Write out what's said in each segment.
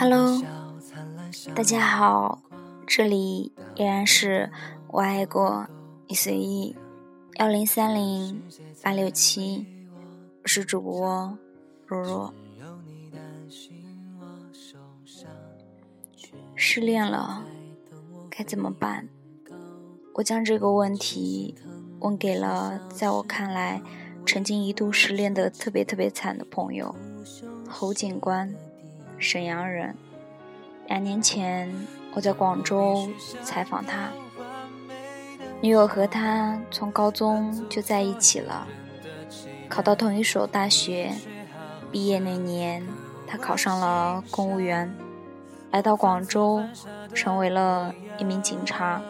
Hello，大家好，这里依然是我爱过你随意幺零三零八六七，我是主播若若。失恋了该怎么办？我将这个问题问给了在我看来曾经一度失恋的特别特别惨的朋友侯警官。沈阳人，两年前我在广州采访他，女友和他从高中就在一起了，考到同一所大学，毕业那年他考上了公务员，来到广州成为了一名警察，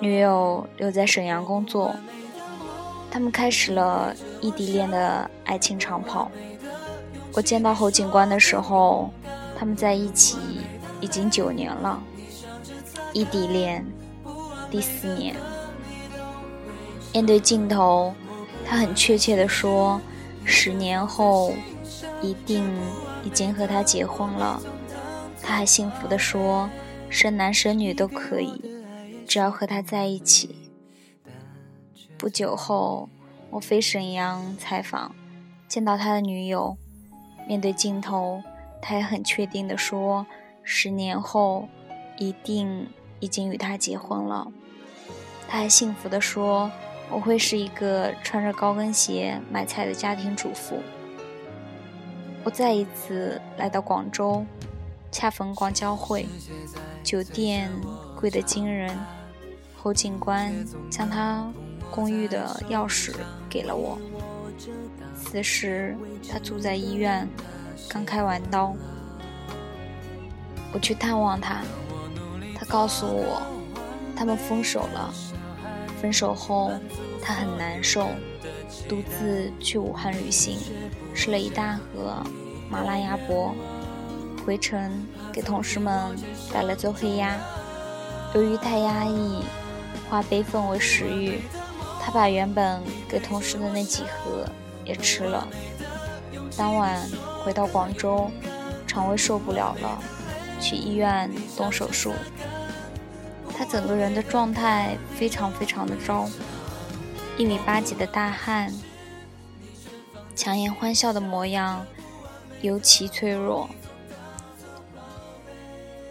女友留在沈阳工作，他们开始了异地恋的爱情长跑。我见到侯警官的时候。他们在一起已经九年了，异地恋第四年。面对镜头，他很确切地说：“十年后一定已经和他结婚了。”他还幸福地说：“生男生女都可以，只要和他在一起。”不久后，我飞沈阳采访，见到他的女友，面对镜头。他也很确定地说：“十年后，一定已经与他结婚了。”他还幸福地说：“我会是一个穿着高跟鞋买菜的家庭主妇。”我再一次来到广州，恰逢广交会，酒店贵得惊人。侯警官将他公寓的钥匙给了我。此时，他住在医院。刚开完刀，我去探望他，他告诉我，他们分手了。分手后，他很难受，独自去武汉旅行，吃了一大盒麻辣鸭脖，回程给同事们带了周黑鸭。由于太压抑，化悲愤为食欲，他把原本给同事的那几盒也吃了。当晚回到广州，肠胃受不了了，去医院动手术。他整个人的状态非常非常的糟，一米八几的大汉，强颜欢笑的模样尤其脆弱。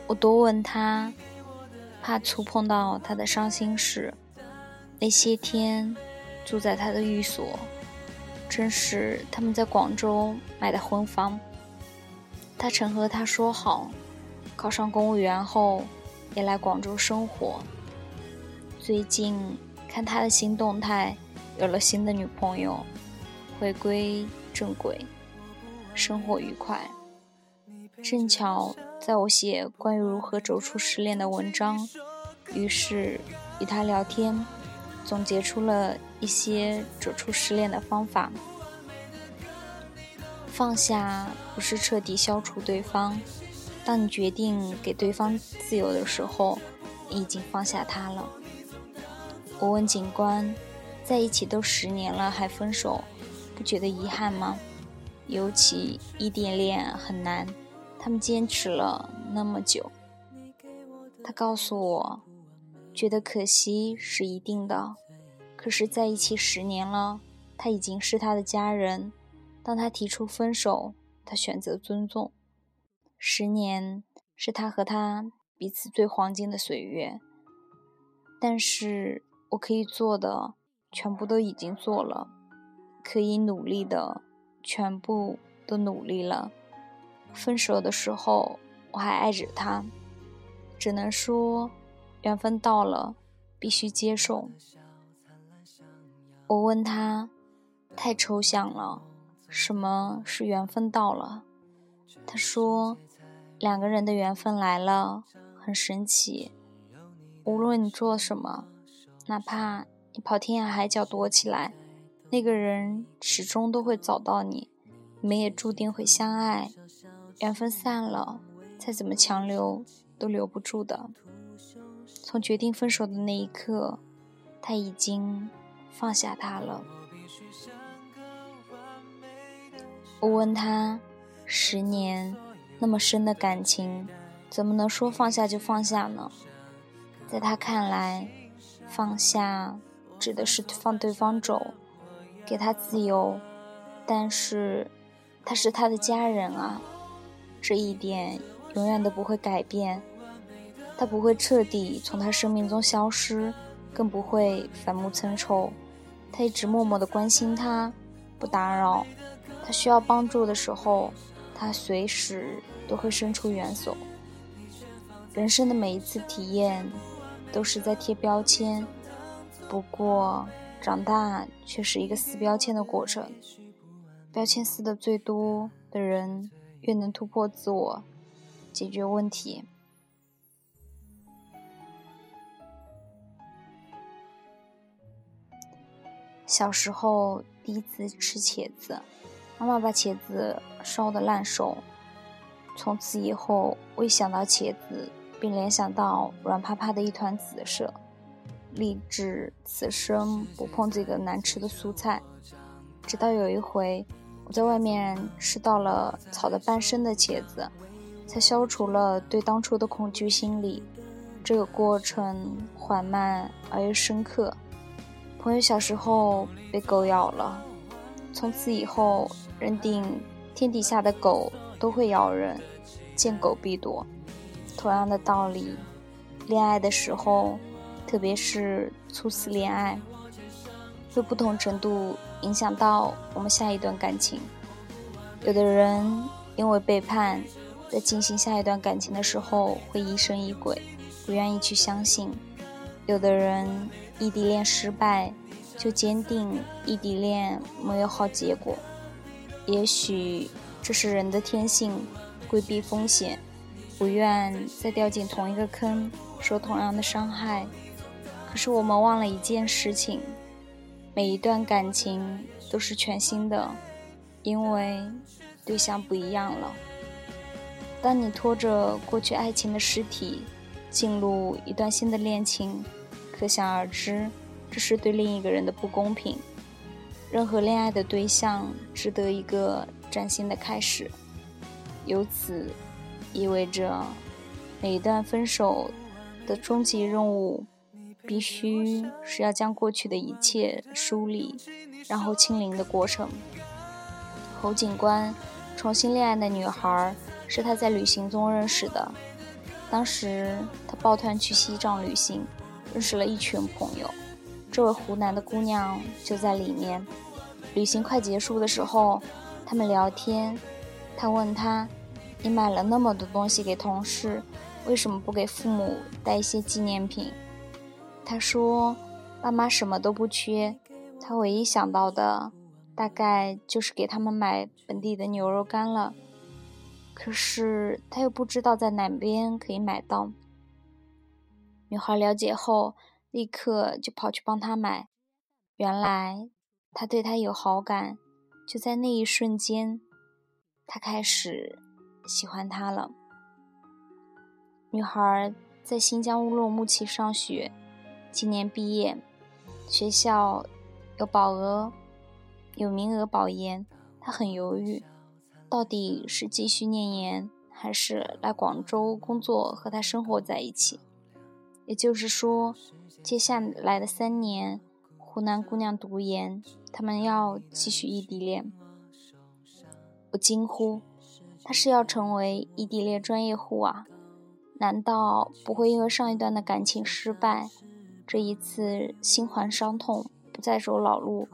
我多问他，怕触碰到他的伤心事。那些天住在他的寓所。正是他们在广州买的婚房。他曾和他说好，考上公务员后也来广州生活。最近看他的新动态，有了新的女朋友，回归正轨，生活愉快。正巧在我写关于如何走出失恋的文章，于是与他聊天。总结出了一些走出失恋的方法。放下不是彻底消除对方，当你决定给对方自由的时候，你已经放下他了。我问警官，在一起都十年了还分手，不觉得遗憾吗？尤其异地恋很难，他们坚持了那么久。他告诉我。觉得可惜是一定的，可是在一起十年了，他已经是他的家人。当他提出分手，他选择尊重。十年是他和他彼此最黄金的岁月，但是我可以做的全部都已经做了，可以努力的全部都努力了。分手的时候我还爱着他，只能说。缘分到了，必须接受。我问他，太抽象了，什么是缘分到了？他说，两个人的缘分来了，很神奇。无论你做什么，哪怕你跑天涯海角躲起来，那个人始终都会找到你，你们也注定会相爱。缘分散了，再怎么强留，都留不住的。从决定分手的那一刻，他已经放下他了。我问他：十年那么深的感情，怎么能说放下就放下呢？在他看来，放下指的是放对方走，给他自由，但是他是他的家人啊，这一点永远都不会改变。他不会彻底从他生命中消失，更不会反目成仇。他一直默默的关心他，不打扰。他需要帮助的时候，他随时都会伸出援手。人生的每一次体验，都是在贴标签。不过，长大却是一个撕标签的过程。标签撕的最多的人，越能突破自我，解决问题。小时候第一次吃茄子。妈妈把茄子烧得烂熟，从此以后，我一想到茄子，便联想到软趴趴的一团紫色，立志此生不碰这个难吃的蔬菜。直到有一回，我在外面吃到了炒的半生的茄子，才消除了对当初的恐惧心理。这个过程缓慢而又深刻。朋友小时候被狗咬了，从此以后。认定天底下的狗都会咬人，见狗必躲。同样的道理，恋爱的时候，特别是初次恋爱，会不同程度影响到我们下一段感情。有的人因为背叛，在进行下一段感情的时候会疑神疑鬼，不愿意去相信；有的人异地恋失败，就坚定异地恋没有好结果。也许这是人的天性，规避风险，不愿再掉进同一个坑，受同样的伤害。可是我们忘了一件事情：每一段感情都是全新的，因为对象不一样了。当你拖着过去爱情的尸体进入一段新的恋情，可想而知，这是对另一个人的不公平。任何恋爱的对象值得一个崭新的开始，由此意味着每一段分手的终极任务，必须是要将过去的一切梳理，然后清零的过程。侯警官重新恋爱的女孩是他在旅行中认识的，当时他抱团去西藏旅行，认识了一群朋友。这位湖南的姑娘就在里面。旅行快结束的时候，他们聊天。他问他：“你买了那么多东西给同事，为什么不给父母带一些纪念品？”他说：“爸妈什么都不缺，他唯一想到的大概就是给他们买本地的牛肉干了。可是他又不知道在哪边可以买到。”女孩了解后。立刻就跑去帮他买，原来他对他有好感，就在那一瞬间，他开始喜欢她了。女孩在新疆乌鲁木齐上学，今年毕业，学校有保额，有名额保研，她很犹豫，到底是继续念研，还是来广州工作和他生活在一起？也就是说。接下来的三年，湖南姑娘读研，他们要继续异地恋。我惊呼：“他是要成为异地恋专业户啊？难道不会因为上一段的感情失败，这一次心怀伤痛，不再走老路，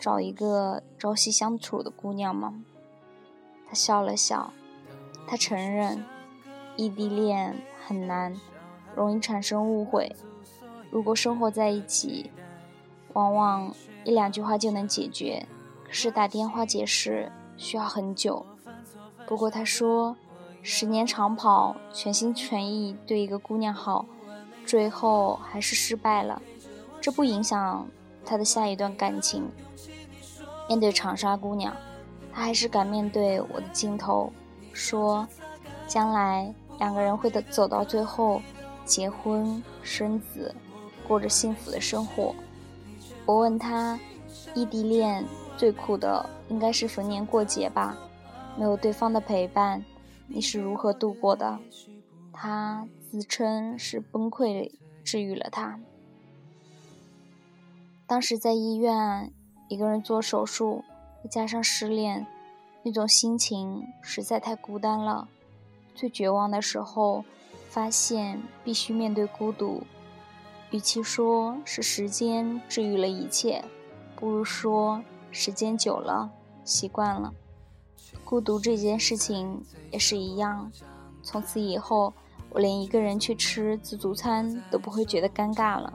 找一个朝夕相处的姑娘吗？”他笑了笑，他承认，异地恋很难，容易产生误会。如果生活在一起，往往一两句话就能解决，可是打电话解释需要很久。不过他说，十年长跑，全心全意对一个姑娘好，最后还是失败了，这不影响他的下一段感情。面对长沙姑娘，他还是敢面对我的镜头，说，将来两个人会走到最后，结婚生子。过着幸福的生活。我问他，异地恋最苦的应该是逢年过节吧？没有对方的陪伴，你是如何度过的？他自称是崩溃治愈了他。当时在医院，一个人做手术，再加上失恋，那种心情实在太孤单了。最绝望的时候，发现必须面对孤独。与其说是时间治愈了一切，不如说时间久了，习惯了。孤独这件事情也是一样。从此以后，我连一个人去吃自助餐都不会觉得尴尬了。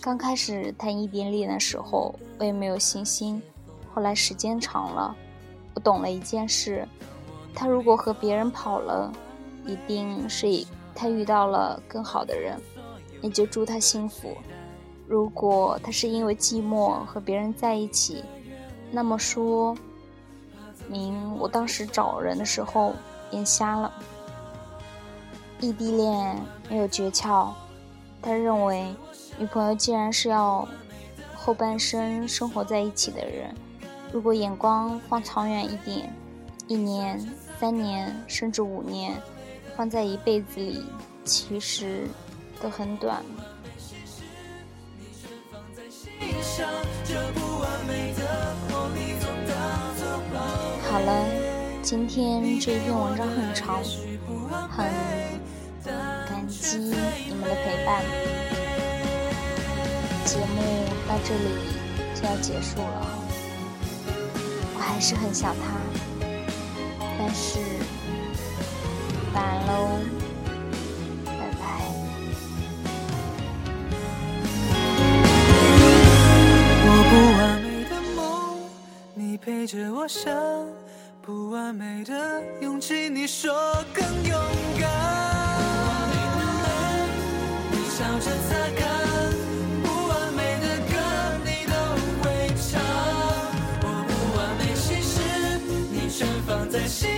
刚开始谈异地恋的时候，我也没有信心。后来时间长了，我懂了一件事：他如果和别人跑了，一定是他遇到了更好的人，也就祝他幸福；如果他是因为寂寞和别人在一起，那么说明我当时找人的时候眼瞎了。异地恋没有诀窍，他认为。女朋友既然是要后半生生活在一起的人，如果眼光放长远一点，一年、三年甚至五年，放在一辈子里，其实都很短。好了，今天这篇文章很长，很感激你们的陪伴。节目到这里就要结束了，我还是很想他，但是晚安喽。我不完美的梦你陪着我想不完美的勇气你说更勇敢。不完美的泪你笑着擦干不完美的歌你都会唱。我不完美心事你全放在心